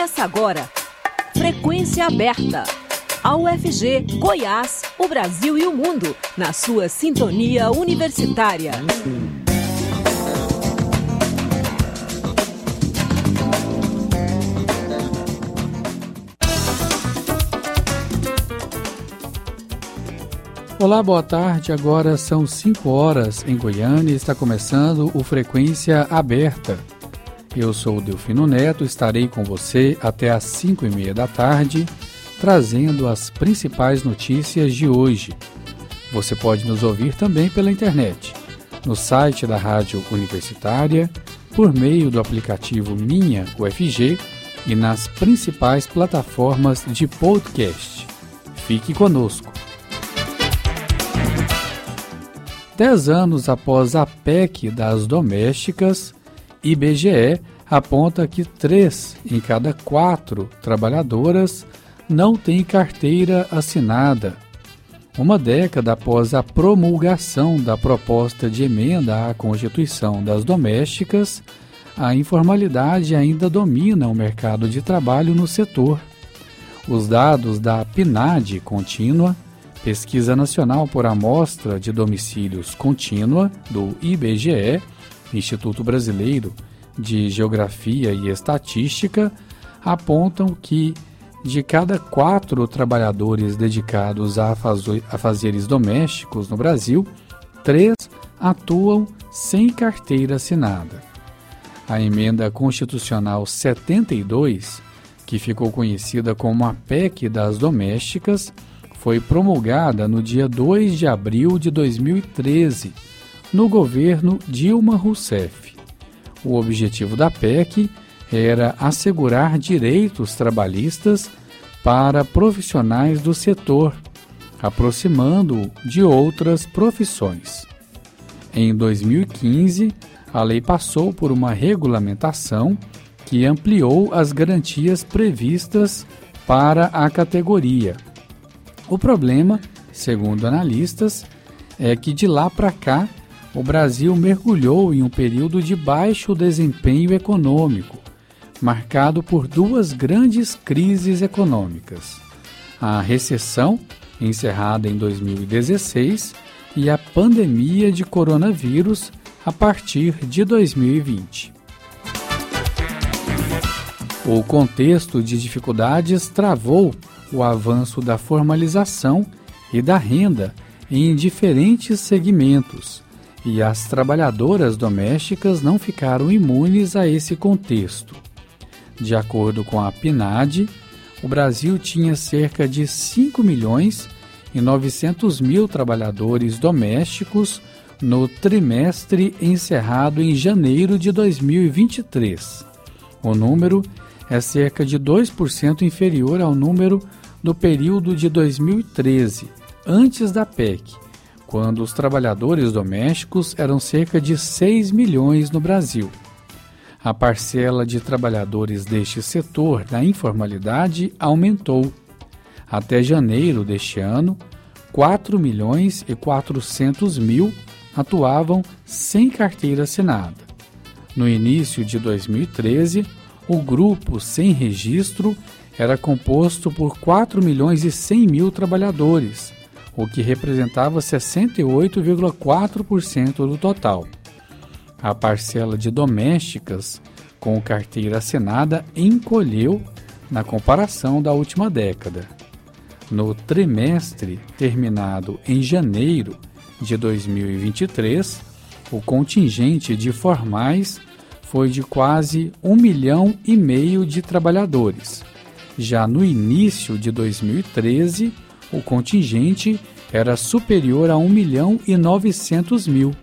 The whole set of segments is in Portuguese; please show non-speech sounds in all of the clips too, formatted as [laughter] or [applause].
Começa agora. Frequência aberta. A UFG, Goiás, o Brasil e o mundo, na sua sintonia universitária. Olá, boa tarde. Agora são 5 horas em Goiânia e está começando o Frequência Aberta. Eu sou o Delfino Neto, estarei com você até às 5 e meia da tarde, trazendo as principais notícias de hoje. Você pode nos ouvir também pela internet, no site da Rádio Universitária, por meio do aplicativo Minha UFG e nas principais plataformas de podcast. Fique conosco. Dez anos após a PEC das domésticas, IBGE aponta que três em cada quatro trabalhadoras não têm carteira assinada. Uma década após a promulgação da proposta de emenda à Constituição das Domésticas, a informalidade ainda domina o mercado de trabalho no setor. Os dados da PNAD contínua Pesquisa Nacional por Amostra de Domicílios Contínua, do IBGE, Instituto Brasileiro de Geografia e Estatística, apontam que de cada quatro trabalhadores dedicados a, a fazeres domésticos no Brasil, três atuam sem carteira assinada. A emenda constitucional 72, que ficou conhecida como a PEC das domésticas, foi promulgada no dia 2 de abril de 2013, no governo Dilma Rousseff. O objetivo da PEC era assegurar direitos trabalhistas para profissionais do setor, aproximando-o de outras profissões. Em 2015, a lei passou por uma regulamentação que ampliou as garantias previstas para a categoria o problema, segundo analistas, é que de lá para cá o Brasil mergulhou em um período de baixo desempenho econômico, marcado por duas grandes crises econômicas: a recessão, encerrada em 2016, e a pandemia de coronavírus a partir de 2020. O contexto de dificuldades travou o avanço da formalização e da renda em diferentes segmentos, e as trabalhadoras domésticas não ficaram imunes a esse contexto. De acordo com a PNAD, o Brasil tinha cerca de 5 milhões e 900 mil trabalhadores domésticos no trimestre encerrado em janeiro de 2023. O número é cerca de 2% inferior ao número do período de 2013, antes da PEC, quando os trabalhadores domésticos eram cerca de 6 milhões no Brasil. A parcela de trabalhadores deste setor da informalidade aumentou. Até janeiro deste ano, 4 milhões e 400 mil atuavam sem carteira assinada. No início de 2013, o grupo sem registro era composto por 4 milhões e 100 mil trabalhadores, o que representava 68,4% do total. A parcela de domésticas com carteira assinada encolheu na comparação da última década. No trimestre terminado em janeiro de 2023, o contingente de formais foi de quase um milhão e meio de trabalhadores, já no início de 2013, o contingente era superior a 1 milhão e 900 mil.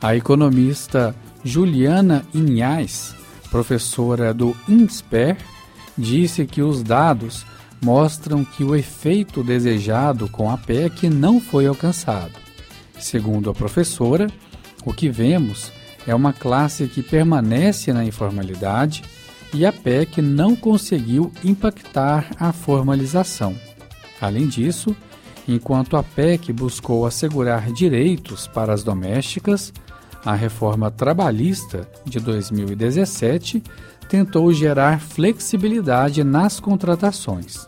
A economista Juliana Inhais, professora do INSPER, disse que os dados mostram que o efeito desejado com a PEC não foi alcançado. Segundo a professora, o que vemos é uma classe que permanece na informalidade e a PEC não conseguiu impactar a formalização. Além disso, enquanto a PEC buscou assegurar direitos para as domésticas, A reforma trabalhista de 2017 tentou gerar flexibilidade nas contratações.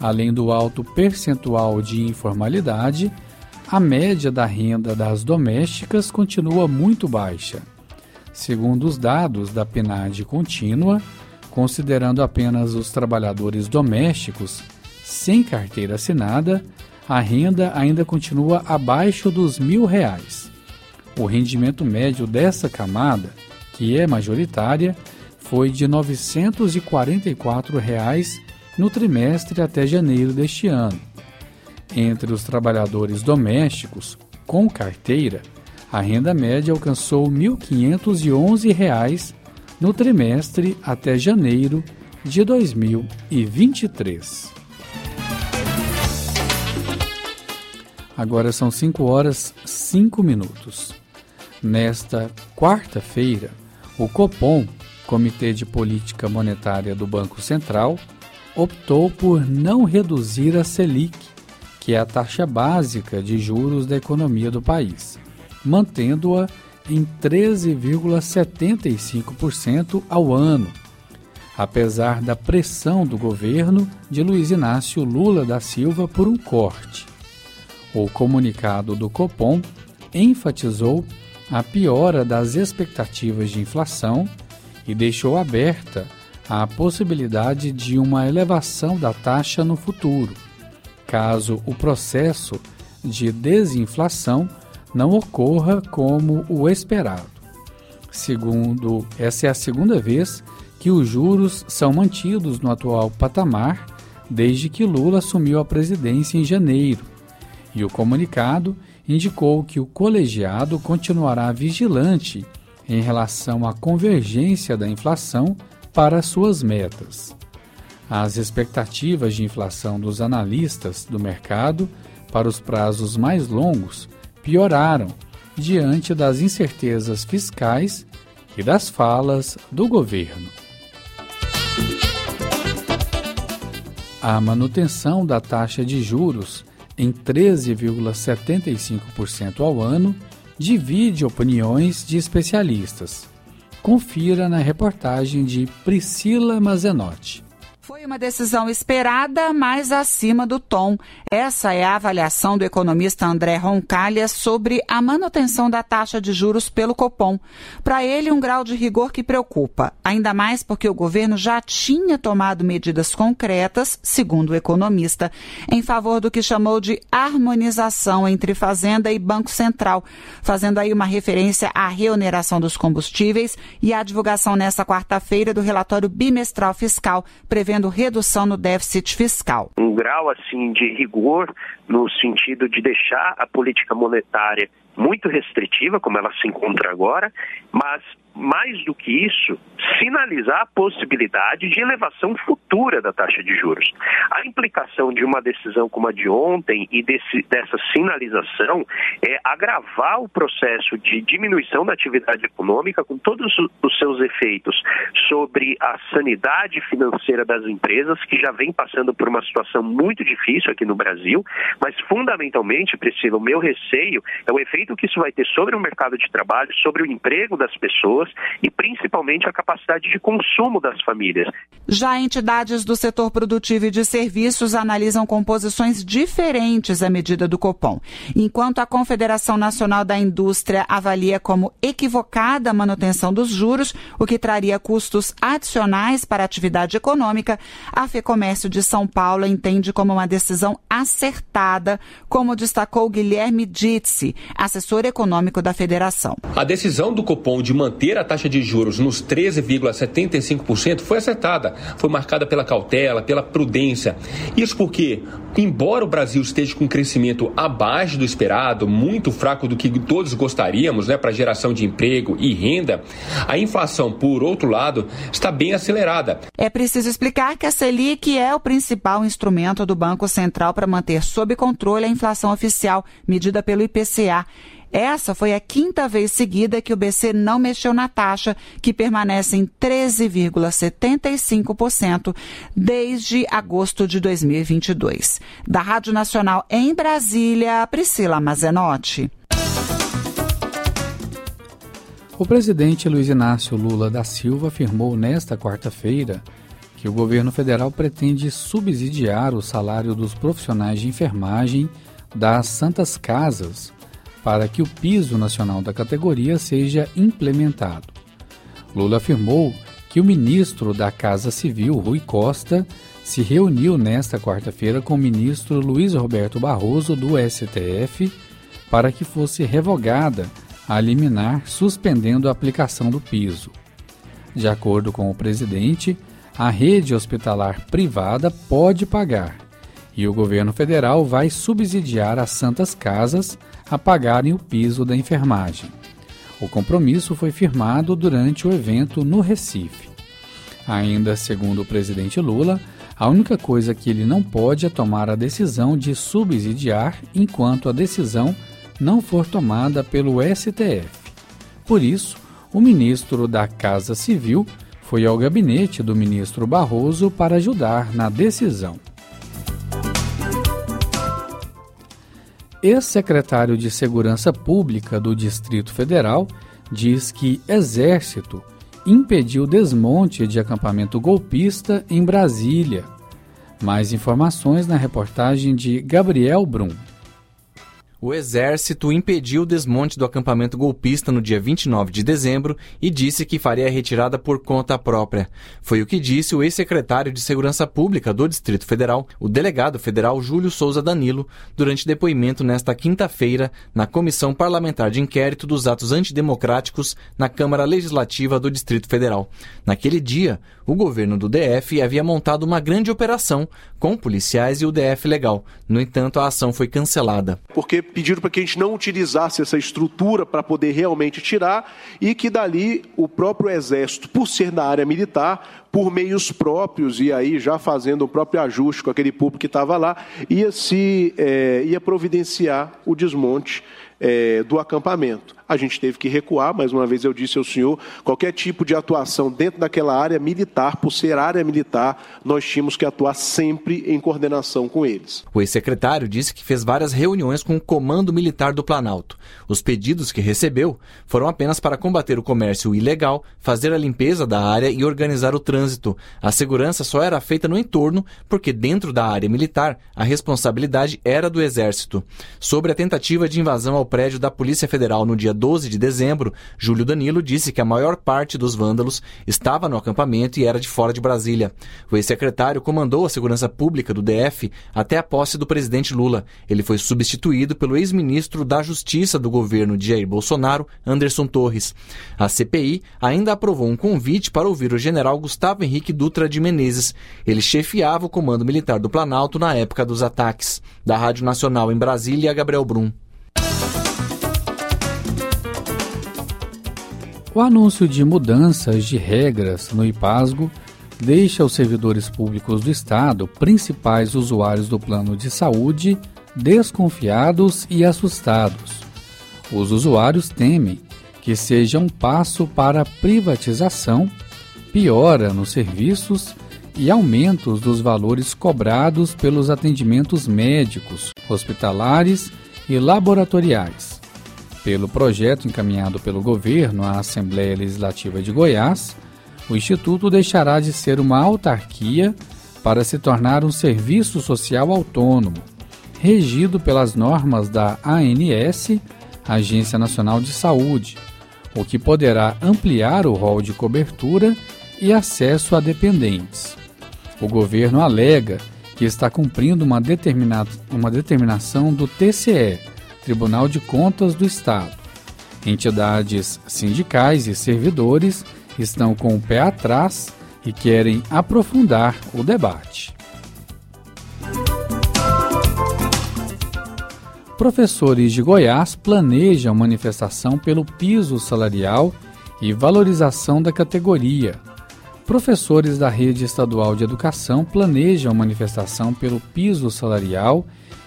Além do alto percentual de informalidade, a média da renda das domésticas continua muito baixa. Segundo os dados da PNAD contínua, considerando apenas os trabalhadores domésticos sem carteira assinada, a renda ainda continua abaixo dos mil reais. O rendimento médio dessa camada, que é majoritária, foi de 944 reais no trimestre até janeiro deste ano. Entre os trabalhadores domésticos com carteira, a renda média alcançou R$ 1.511 no trimestre até janeiro de 2023. Agora são 5 horas 5 minutos. Nesta quarta-feira, o Copom, Comitê de Política Monetária do Banco Central, optou por não reduzir a Selic, que é a taxa básica de juros da economia do país, mantendo-a em 13,75% ao ano, apesar da pressão do governo de Luiz Inácio Lula da Silva por um corte. O comunicado do Copom enfatizou a piora das expectativas de inflação e deixou aberta a possibilidade de uma elevação da taxa no futuro, caso o processo de desinflação não ocorra como o esperado. Segundo, essa é a segunda vez que os juros são mantidos no atual patamar desde que Lula assumiu a presidência em janeiro e o comunicado indicou que o colegiado continuará vigilante em relação à convergência da inflação para suas metas. As expectativas de inflação dos analistas do mercado para os prazos mais longos pioraram diante das incertezas fiscais e das falas do governo. A manutenção da taxa de juros em 13,75% ao ano, divide opiniões de especialistas. Confira na reportagem de Priscila Mazenotti. Foi uma decisão esperada, mas acima do tom. Essa é a avaliação do economista André Roncalha sobre a manutenção da taxa de juros pelo Copom. Para ele, um grau de rigor que preocupa, ainda mais porque o governo já tinha tomado medidas concretas, segundo o economista, em favor do que chamou de harmonização entre Fazenda e Banco Central, fazendo aí uma referência à reoneração dos combustíveis e à divulgação nesta quarta-feira do relatório bimestral fiscal, prevendo prevendo redução no déficit fiscal. Um grau assim de rigor no sentido de deixar a política monetária muito restritiva, como ela se encontra agora, mas mais do que isso, sinalizar a possibilidade de elevação futura da taxa de juros. A implicação de uma decisão como a de ontem e desse, dessa sinalização é agravar o processo de diminuição da atividade econômica com todos os seus efeitos sobre a sanidade financeira das empresas, que já vem passando por uma situação muito difícil aqui no Brasil, mas fundamentalmente, Priscila, o meu receio é o efeito que isso vai ter sobre o mercado de trabalho, sobre o emprego das pessoas pessoas e principalmente a capacidade de consumo das famílias. Já entidades do setor produtivo e de serviços analisam composições diferentes à medida do Copom. Enquanto a Confederação Nacional da Indústria avalia como equivocada a manutenção dos juros, o que traria custos adicionais para a atividade econômica, a FEComércio de São Paulo entende como uma decisão acertada, como destacou Guilherme Ditsi, assessor econômico da federação. A decisão do Copom de manter a taxa de juros nos 13,75% foi acertada, foi marcada pela cautela, pela prudência. Isso porque, embora o Brasil esteja com um crescimento abaixo do esperado, muito fraco do que todos gostaríamos né, para geração de emprego e renda, a inflação, por outro lado, está bem acelerada. É preciso explicar que a Selic é o principal instrumento do Banco Central para manter sob controle a inflação oficial, medida pelo IPCA. Essa foi a quinta vez seguida que o BC não mexeu na taxa, que permanece em 13,75% desde agosto de 2022. Da Rádio Nacional em Brasília, Priscila Mazenotti. O presidente Luiz Inácio Lula da Silva afirmou nesta quarta-feira que o governo federal pretende subsidiar o salário dos profissionais de enfermagem das Santas Casas para que o piso nacional da categoria seja implementado. Lula afirmou que o ministro da Casa Civil, Rui Costa, se reuniu nesta quarta-feira com o ministro Luiz Roberto Barroso do STF para que fosse revogada a liminar suspendendo a aplicação do piso. De acordo com o presidente, a rede hospitalar privada pode pagar e o governo federal vai subsidiar as santas casas a pagarem o piso da enfermagem. O compromisso foi firmado durante o evento no Recife. Ainda segundo o presidente Lula, a única coisa que ele não pode é tomar a decisão de subsidiar enquanto a decisão não for tomada pelo STF. Por isso, o ministro da Casa Civil foi ao gabinete do ministro Barroso para ajudar na decisão. Ex-secretário de Segurança Pública do Distrito Federal diz que Exército impediu desmonte de acampamento golpista em Brasília. Mais informações na reportagem de Gabriel Brum. O Exército impediu o desmonte do acampamento golpista no dia 29 de dezembro e disse que faria a retirada por conta própria. Foi o que disse o ex-secretário de Segurança Pública do Distrito Federal, o delegado federal Júlio Souza Danilo, durante depoimento nesta quinta-feira na Comissão Parlamentar de Inquérito dos Atos Antidemocráticos na Câmara Legislativa do Distrito Federal. Naquele dia, o governo do DF havia montado uma grande operação com policiais e o DF legal. No entanto, a ação foi cancelada. Porque pediram para que a gente não utilizasse essa estrutura para poder realmente tirar e que dali o próprio Exército, por ser na área militar, por meios próprios, e aí já fazendo o próprio ajuste com aquele público que estava lá, ia, se, é, ia providenciar o desmonte é, do acampamento. A gente teve que recuar, mais uma vez eu disse ao senhor, qualquer tipo de atuação dentro daquela área militar, por ser área militar, nós tínhamos que atuar sempre em coordenação com eles. O ex-secretário disse que fez várias reuniões com o Comando Militar do Planalto. Os pedidos que recebeu foram apenas para combater o comércio ilegal, fazer a limpeza da área e organizar o trânsito. A segurança só era feita no entorno, porque dentro da área militar a responsabilidade era do Exército. Sobre a tentativa de invasão ao prédio da Polícia Federal no dia 12 de dezembro, Júlio Danilo disse que a maior parte dos vândalos estava no acampamento e era de fora de Brasília. O ex-secretário comandou a segurança pública do DF até a posse do presidente Lula. Ele foi substituído pelo ex-ministro da Justiça do governo de Jair Bolsonaro, Anderson Torres. A CPI ainda aprovou um convite para ouvir o general Gustavo Henrique Dutra de Menezes. Ele chefiava o comando militar do Planalto na época dos ataques. Da Rádio Nacional em Brasília, Gabriel Brum. O anúncio de mudanças de regras no IPASGO deixa os servidores públicos do Estado, principais usuários do plano de saúde, desconfiados e assustados. Os usuários temem que seja um passo para privatização, piora nos serviços e aumentos dos valores cobrados pelos atendimentos médicos, hospitalares e laboratoriais pelo projeto encaminhado pelo governo à Assembleia Legislativa de Goiás, o Instituto deixará de ser uma autarquia para se tornar um serviço social autônomo, regido pelas normas da ANS, Agência Nacional de Saúde, o que poderá ampliar o rol de cobertura e acesso a dependentes. O governo alega que está cumprindo uma, uma determinação do TCE, Tribunal de Contas do Estado. Entidades sindicais e servidores estão com o pé atrás e querem aprofundar o debate. Professores de Goiás planejam manifestação pelo piso salarial e valorização da categoria. Professores da rede estadual de educação planejam manifestação pelo piso salarial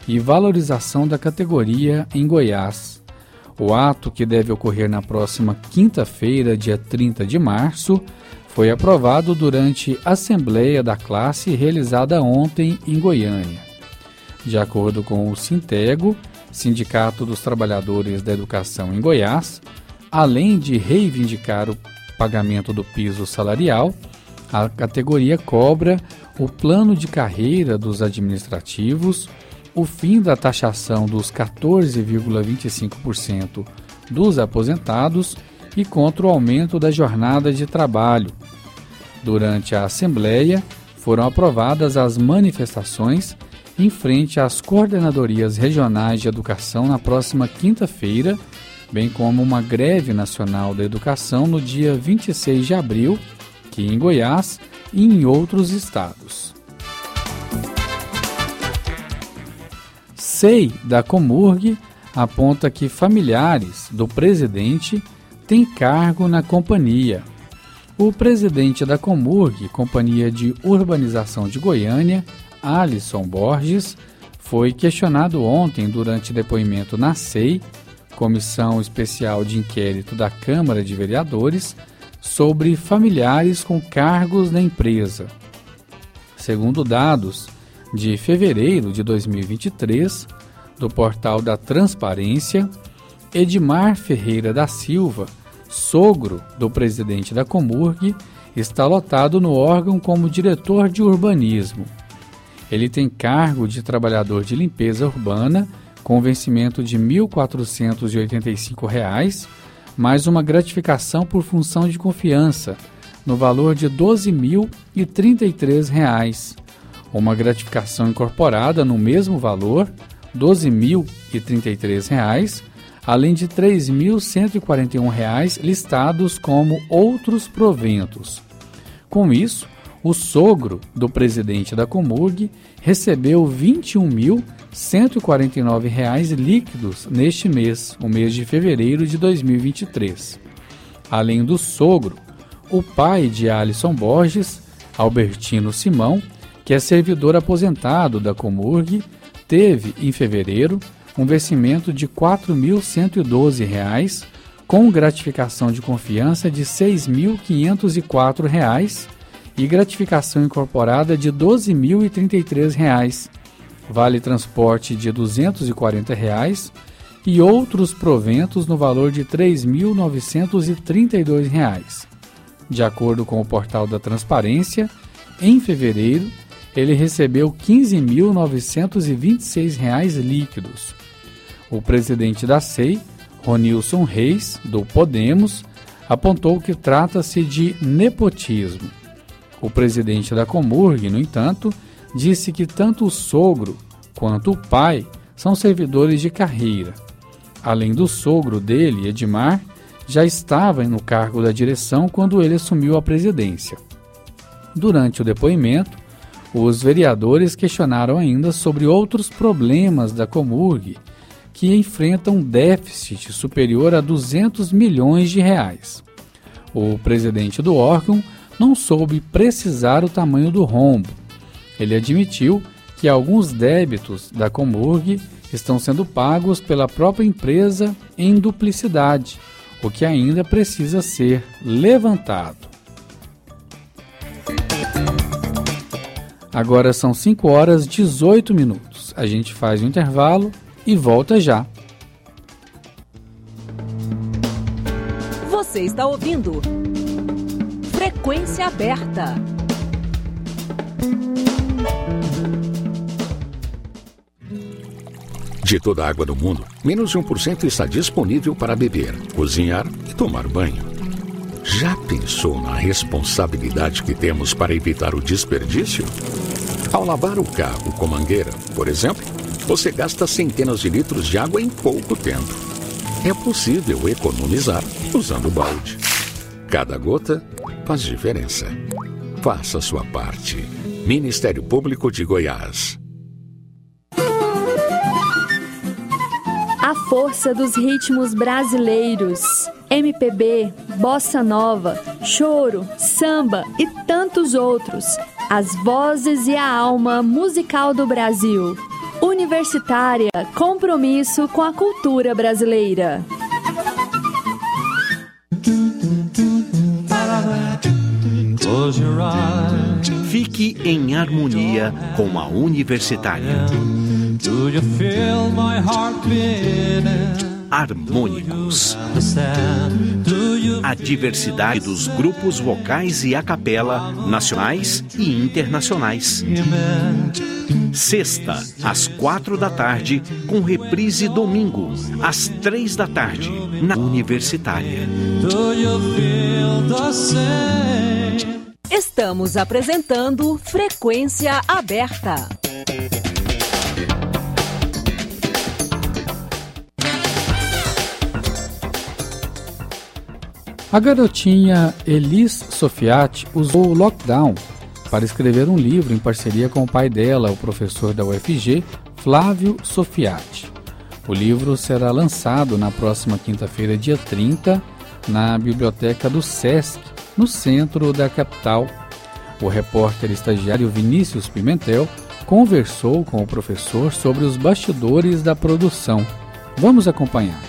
e valorização da categoria em Goiás. O ato, que deve ocorrer na próxima quinta-feira, dia 30 de março, foi aprovado durante a Assembleia da Classe realizada ontem em Goiânia. De acordo com o Sintego, Sindicato dos Trabalhadores da Educação em Goiás, Além de reivindicar o pagamento do piso salarial, a categoria cobra o plano de carreira dos administrativos, o fim da taxação dos 14,25% dos aposentados e contra o aumento da jornada de trabalho. Durante a Assembleia, foram aprovadas as manifestações em frente às coordenadorias regionais de educação na próxima quinta-feira, bem como uma greve nacional da educação no dia 26 de abril, que em Goiás e em outros estados. SEI da Comurg aponta que familiares do presidente têm cargo na companhia. O presidente da Comurg, Companhia de Urbanização de Goiânia, Alisson Borges, foi questionado ontem durante depoimento na SEI, Comissão Especial de Inquérito da Câmara de Vereadores, sobre familiares com cargos na empresa. Segundo dados de fevereiro de 2023, do portal da Transparência, Edmar Ferreira da Silva, sogro do presidente da Comurg, está lotado no órgão como diretor de urbanismo. Ele tem cargo de trabalhador de limpeza urbana com vencimento de R$ 1.485 mais uma gratificação por função de confiança, no valor de R$ 12.033, uma gratificação incorporada no mesmo valor, R$ 12.033, além de R$ 3.141 listados como outros proventos. Com isso, o sogro do presidente da Comurg recebeu R$ 21.149 líquidos neste mês, o mês de fevereiro de 2023. Além do sogro, o pai de Alisson Borges, Albertino Simão, que é servidor aposentado da Comurg, teve, em fevereiro, um vencimento de R$ 4.112, com gratificação de confiança de R$ 6.504 e gratificação incorporada de R$ 12.033, vale transporte de 240 reais, e outros proventos no valor de R$ 3.932. De acordo com o portal da Transparência, em fevereiro, ele recebeu R$ 15.926 líquidos. O presidente da SEI, Ronilson Reis, do Podemos, apontou que trata-se de nepotismo. O presidente da Comurg, no entanto, disse que tanto o sogro quanto o pai são servidores de carreira. Além do sogro dele, Edmar, já estava no cargo da direção quando ele assumiu a presidência. Durante o depoimento, os vereadores questionaram ainda sobre outros problemas da Comurg, que enfrentam um déficit superior a 200 milhões de reais. O presidente do órgão não soube precisar o tamanho do rombo. Ele admitiu que alguns débitos da Comurg estão sendo pagos pela própria empresa em duplicidade, o que ainda precisa ser levantado. Agora são 5 horas 18 minutos. A gente faz um intervalo e volta já. Você está ouvindo Frequência aberta. De toda a água do mundo, menos de 1% está disponível para beber, cozinhar e tomar banho. Já pensou na responsabilidade que temos para evitar o desperdício? Ao lavar o carro com mangueira, por exemplo, você gasta centenas de litros de água em pouco tempo. É possível economizar usando balde. Cada gota faz diferença. Faça sua parte. Ministério Público de Goiás. A força dos ritmos brasileiros. MPB, bossa nova, choro, samba e tantos outros. As vozes e a alma musical do Brasil. Universitária, compromisso com a cultura brasileira. Fique em harmonia com a universitária. Harmônicos. A diversidade dos grupos vocais e a capela, nacionais e internacionais. Sexta, às quatro da tarde, com reprise domingo, às três da tarde, na Universitária. Estamos apresentando Frequência Aberta. A garotinha Elis Sofiati usou o lockdown para escrever um livro em parceria com o pai dela, o professor da UFG, Flávio Sofiati. O livro será lançado na próxima quinta-feira, dia 30, na biblioteca do SESC, no centro da capital. O repórter estagiário Vinícius Pimentel conversou com o professor sobre os bastidores da produção. Vamos acompanhar.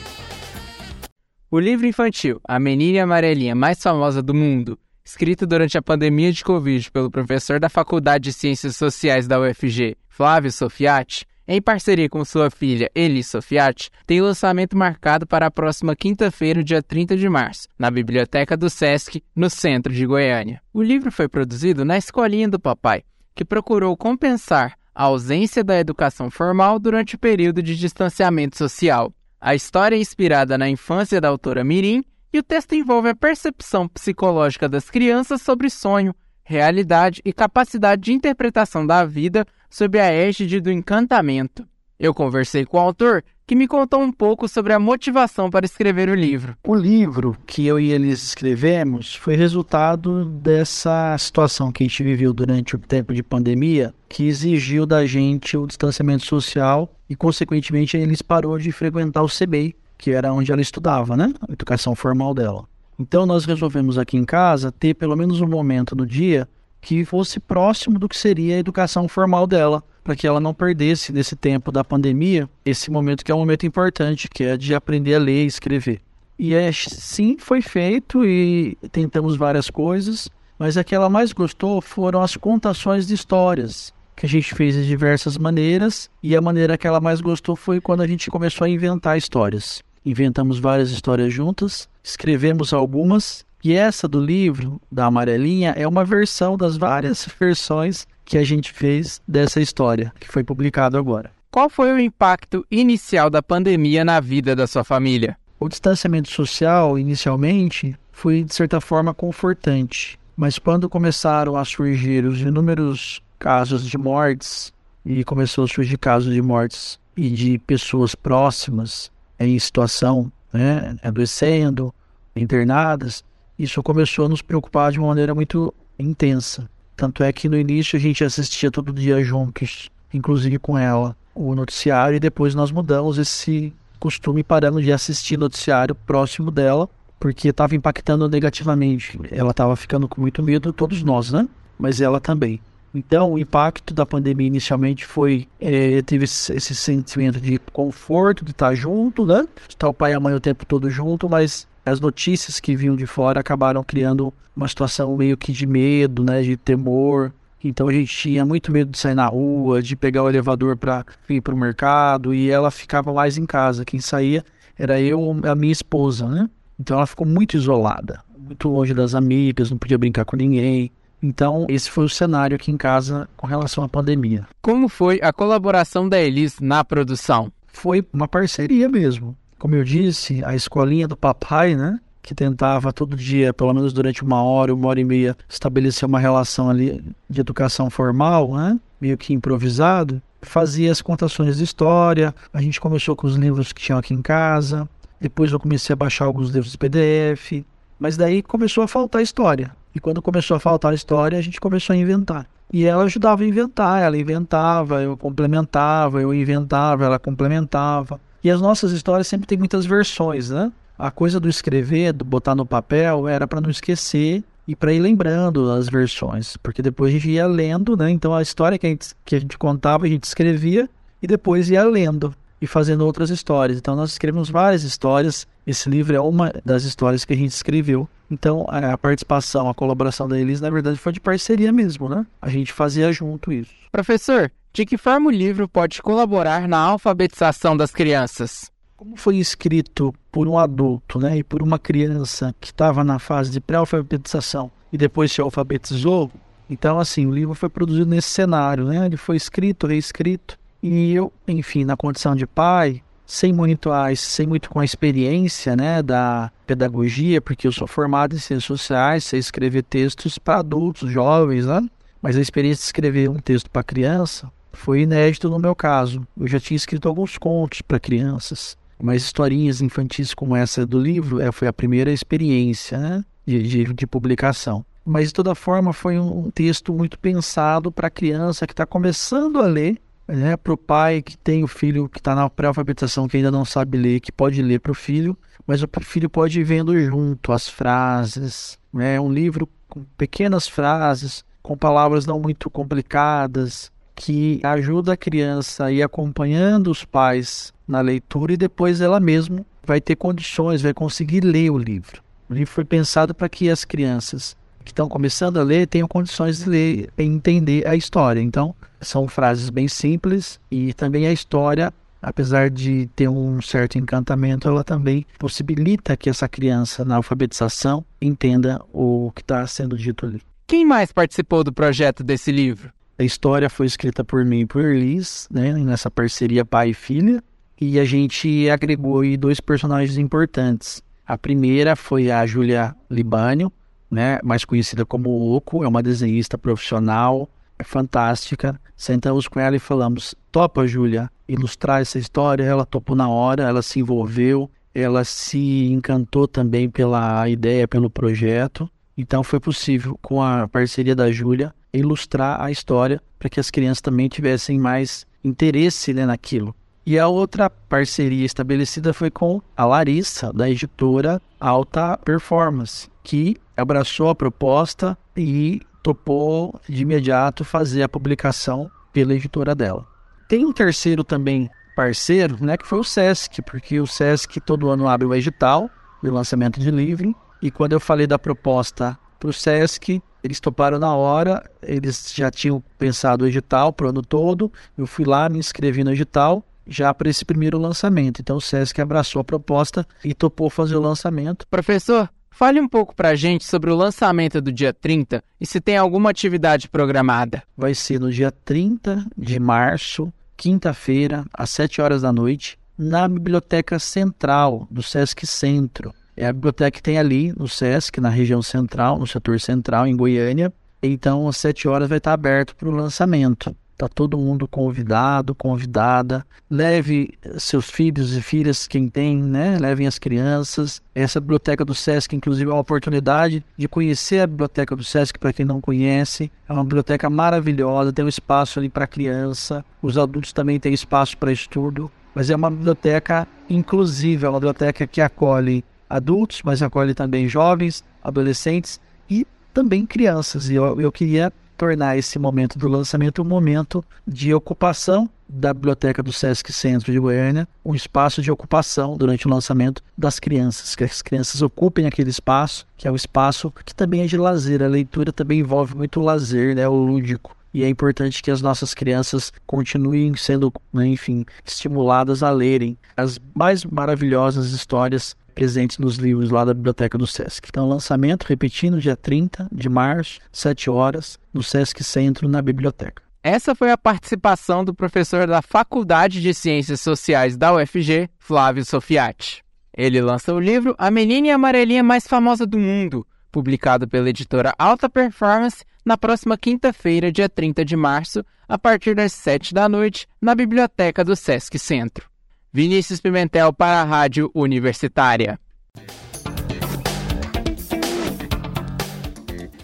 O livro infantil A Menina Amarelinha Mais Famosa do Mundo, escrito durante a pandemia de Covid pelo professor da Faculdade de Ciências Sociais da UFG, Flávio Sofiati, em parceria com sua filha Eli Sofiati, tem lançamento marcado para a próxima quinta-feira, dia 30 de março, na Biblioteca do Sesc, no centro de Goiânia. O livro foi produzido na Escolinha do Papai, que procurou compensar a ausência da educação formal durante o período de distanciamento social. A história é inspirada na infância da autora Mirim e o texto envolve a percepção psicológica das crianças sobre sonho, realidade e capacidade de interpretação da vida sob a égide do encantamento. Eu conversei com o autor, que me contou um pouco sobre a motivação para escrever o livro. O livro que eu e eles escrevemos foi resultado dessa situação que a gente viveu durante o tempo de pandemia, que exigiu da gente o distanciamento social e, consequentemente, eles parou de frequentar o CBEI, que era onde ela estudava, né? A educação formal dela. Então, nós resolvemos aqui em casa ter pelo menos um momento no dia que fosse próximo do que seria a educação formal dela, para que ela não perdesse nesse tempo da pandemia esse momento que é um momento importante, que é de aprender a ler e escrever. E é, sim, foi feito e tentamos várias coisas, mas a que ela mais gostou foram as contações de histórias, que a gente fez de diversas maneiras, e a maneira que ela mais gostou foi quando a gente começou a inventar histórias. Inventamos várias histórias juntas, escrevemos algumas, e essa do livro, da Amarelinha, é uma versão das várias [laughs] versões que a gente fez dessa história, que foi publicado agora. Qual foi o impacto inicial da pandemia na vida da sua família? O distanciamento social, inicialmente, foi de certa forma confortante, mas quando começaram a surgir os inúmeros casos de mortes, e começou a surgir casos de mortes e de pessoas próximas em situação, né, adoecendo, internadas, isso começou a nos preocupar de uma maneira muito intensa. Tanto é que no início a gente assistia todo dia juntos, inclusive com ela, o noticiário, e depois nós mudamos esse costume parando de assistir noticiário próximo dela, porque estava impactando negativamente. Ela estava ficando com muito medo, todos nós, né? Mas ela também. Então, o impacto da pandemia inicialmente foi é, teve esse, sentimento de conforto, de estar junto, né? Estar o pai e a mãe o tempo todo junto, mas as notícias que vinham de fora acabaram criando uma situação meio que de medo, né? De temor. Então a gente tinha muito medo de sair na rua, de pegar o elevador para ir para o mercado e ela ficava mais em casa. Quem saía era eu, a minha esposa, né? Então ela ficou muito isolada, muito longe das amigas, não podia brincar com ninguém. Então, esse foi o cenário aqui em casa com relação à pandemia. Como foi a colaboração da Elis na produção? Foi uma parceria mesmo. Como eu disse, a escolinha do papai, né? Que tentava todo dia, pelo menos durante uma hora, uma hora e meia, estabelecer uma relação ali de educação formal, né? Meio que improvisado. Fazia as contações de história. A gente começou com os livros que tinham aqui em casa. Depois eu comecei a baixar alguns livros de PDF. Mas daí começou a faltar história. E quando começou a faltar história, a gente começou a inventar. E ela ajudava a inventar, ela inventava, eu complementava, eu inventava, ela complementava. E as nossas histórias sempre têm muitas versões, né? A coisa do escrever, do botar no papel, era para não esquecer e para ir lembrando as versões, porque depois a gente ia lendo, né? Então a história que a gente, que a gente contava, a gente escrevia e depois ia lendo e fazendo outras histórias. Então nós escrevemos várias histórias. Esse livro é uma das histórias que a gente escreveu. Então a participação, a colaboração da Elis, na verdade, foi de parceria mesmo, né? A gente fazia junto isso. Professor, de que forma o livro pode colaborar na alfabetização das crianças? Como foi escrito por um adulto né, e por uma criança que estava na fase de pré-alfabetização e depois se alfabetizou, então, assim, o livro foi produzido nesse cenário, né? Ele foi escrito, reescrito. E eu, enfim, na condição de pai, sem muito, a, sem muito com a experiência né, da pedagogia, porque eu sou formado em ciências sociais, sei escrever textos para adultos, jovens, né? Mas a experiência de escrever um texto para criança foi inédito no meu caso. Eu já tinha escrito alguns contos para crianças, mas historinhas infantis como essa do livro é, foi a primeira experiência né, de, de, de publicação. Mas de toda forma foi um texto muito pensado para a criança que está começando a ler, né, para o pai que tem o filho que está na pré-alfabetização que ainda não sabe ler, que pode ler para o filho, mas o filho pode ir vendo junto as frases. É né, um livro com pequenas frases, com palavras não muito complicadas, que ajuda a criança a ir acompanhando os pais na leitura e depois ela mesma vai ter condições, vai conseguir ler o livro. O livro foi pensado para que as crianças que estão começando a ler tenham condições de ler e entender a história. Então, são frases bem simples e também a história, apesar de ter um certo encantamento, ela também possibilita que essa criança na alfabetização entenda o que está sendo dito ali. Quem mais participou do projeto desse livro? A história foi escrita por mim e por Liz, né, nessa parceria pai e filha, e a gente agregou aí dois personagens importantes. A primeira foi a Júlia Libânio, né, mais conhecida como Oco, é uma desenhista profissional, é fantástica. Sentamos com ela e falamos: topa, Júlia, ilustrar essa história? Ela topou na hora, ela se envolveu, ela se encantou também pela ideia, pelo projeto. Então foi possível, com a parceria da Júlia, ilustrar a história para que as crianças também tivessem mais interesse né, naquilo. E a outra parceria estabelecida foi com a Larissa, da editora Alta Performance, que abraçou a proposta e topou de imediato fazer a publicação pela editora dela. Tem um terceiro também parceiro, né, que foi o SESC, porque o SESC todo ano abre o edital de lançamento de livro, e quando eu falei da proposta para o SESC, eles toparam na hora, eles já tinham pensado o edital para o ano todo, eu fui lá, me inscrevi no edital, já para esse primeiro lançamento. Então o SESC abraçou a proposta e topou fazer o lançamento. Professor, fale um pouco para a gente sobre o lançamento do dia 30 e se tem alguma atividade programada. Vai ser no dia 30 de março, quinta-feira, às 7 horas da noite, na Biblioteca Central do SESC Centro. É a biblioteca que tem ali no SESC, na região central, no setor central, em Goiânia. Então, às 7 horas vai estar aberto para o lançamento. Está todo mundo convidado, convidada. Leve seus filhos e filhas, quem tem, né? Levem as crianças. Essa biblioteca do SESC, inclusive, é uma oportunidade de conhecer a biblioteca do SESC para quem não conhece. É uma biblioteca maravilhosa, tem um espaço ali para criança. Os adultos também têm espaço para estudo. Mas é uma biblioteca inclusiva, é uma biblioteca que acolhe adultos, mas acolhe também jovens, adolescentes e também crianças. E eu, eu queria tornar esse momento do lançamento um momento de ocupação da biblioteca do Sesc Centro de Goiânia, um espaço de ocupação durante o lançamento das crianças, que as crianças ocupem aquele espaço, que é o espaço que também é de lazer. A leitura também envolve muito o lazer, né, o lúdico. E é importante que as nossas crianças continuem sendo, né, enfim, estimuladas a lerem as mais maravilhosas histórias presentes nos livros lá da biblioteca do SESC. Então, lançamento, repetindo, dia 30 de março, 7 horas, no SESC Centro, na biblioteca. Essa foi a participação do professor da Faculdade de Ciências Sociais da UFG, Flávio Sofiati. Ele lança o livro A Menina e a Amarelinha Mais Famosa do Mundo, publicado pela editora Alta Performance na próxima quinta-feira, dia 30 de março, a partir das 7 da noite, na biblioteca do Sesc Centro. Vinícius Pimentel para a Rádio Universitária.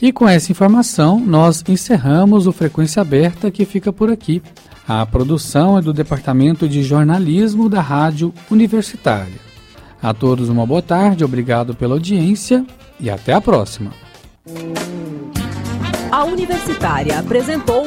E com essa informação, nós encerramos o Frequência Aberta que fica por aqui. A produção é do Departamento de Jornalismo da Rádio Universitária. A todos uma boa tarde, obrigado pela audiência e até a próxima. A Universitária apresentou